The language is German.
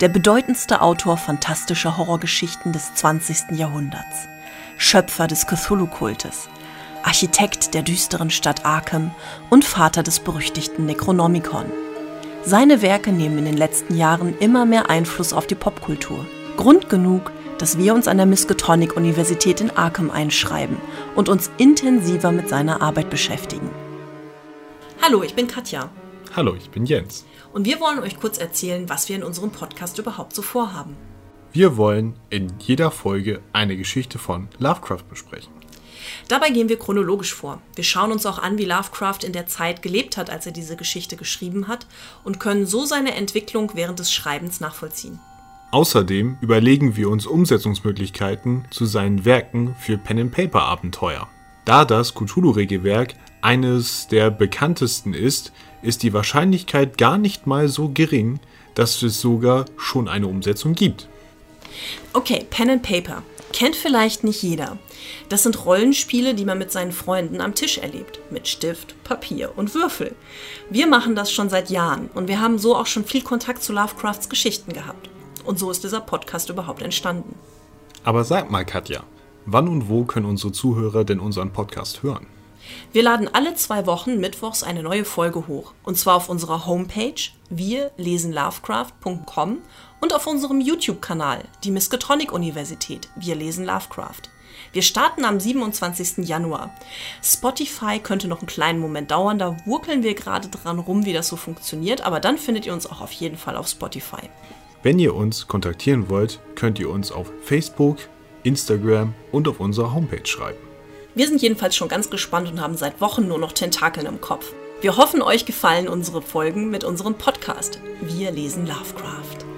Der bedeutendste Autor fantastischer Horrorgeschichten des 20. Jahrhunderts. Schöpfer des Cthulhu-Kultes. Architekt der düsteren Stadt Arkham und Vater des berüchtigten Necronomicon. Seine Werke nehmen in den letzten Jahren immer mehr Einfluss auf die Popkultur. Grund genug, dass wir uns an der Miskatonic in Arkham einschreiben und uns intensiver mit seiner Arbeit beschäftigen. Hallo, ich bin Katja. Hallo, ich bin Jens. Und wir wollen euch kurz erzählen, was wir in unserem Podcast überhaupt so vorhaben. Wir wollen in jeder Folge eine Geschichte von Lovecraft besprechen. Dabei gehen wir chronologisch vor. Wir schauen uns auch an, wie Lovecraft in der Zeit gelebt hat, als er diese Geschichte geschrieben hat, und können so seine Entwicklung während des Schreibens nachvollziehen. Außerdem überlegen wir uns Umsetzungsmöglichkeiten zu seinen Werken für Pen-and-Paper-Abenteuer. Da das Cthulhu-Regelwerk eines der bekanntesten ist, ist die Wahrscheinlichkeit gar nicht mal so gering, dass es sogar schon eine Umsetzung gibt. Okay, Pen and Paper. Kennt vielleicht nicht jeder. Das sind Rollenspiele, die man mit seinen Freunden am Tisch erlebt. Mit Stift, Papier und Würfel. Wir machen das schon seit Jahren und wir haben so auch schon viel Kontakt zu Lovecrafts Geschichten gehabt. Und so ist dieser Podcast überhaupt entstanden. Aber sag mal, Katja, wann und wo können unsere Zuhörer denn unseren Podcast hören? Wir laden alle zwei Wochen mittwochs eine neue Folge hoch. Und zwar auf unserer Homepage wir lesen Lovecraft.com und auf unserem YouTube-Kanal, die Miskatonic-Universität. Wir lesen Lovecraft. Wir starten am 27. Januar. Spotify könnte noch einen kleinen Moment dauern, da wurkeln wir gerade dran rum, wie das so funktioniert, aber dann findet ihr uns auch auf jeden Fall auf Spotify. Wenn ihr uns kontaktieren wollt, könnt ihr uns auf Facebook, Instagram und auf unserer Homepage schreiben. Wir sind jedenfalls schon ganz gespannt und haben seit Wochen nur noch Tentakeln im Kopf. Wir hoffen, euch gefallen unsere Folgen mit unserem Podcast. Wir lesen Lovecraft.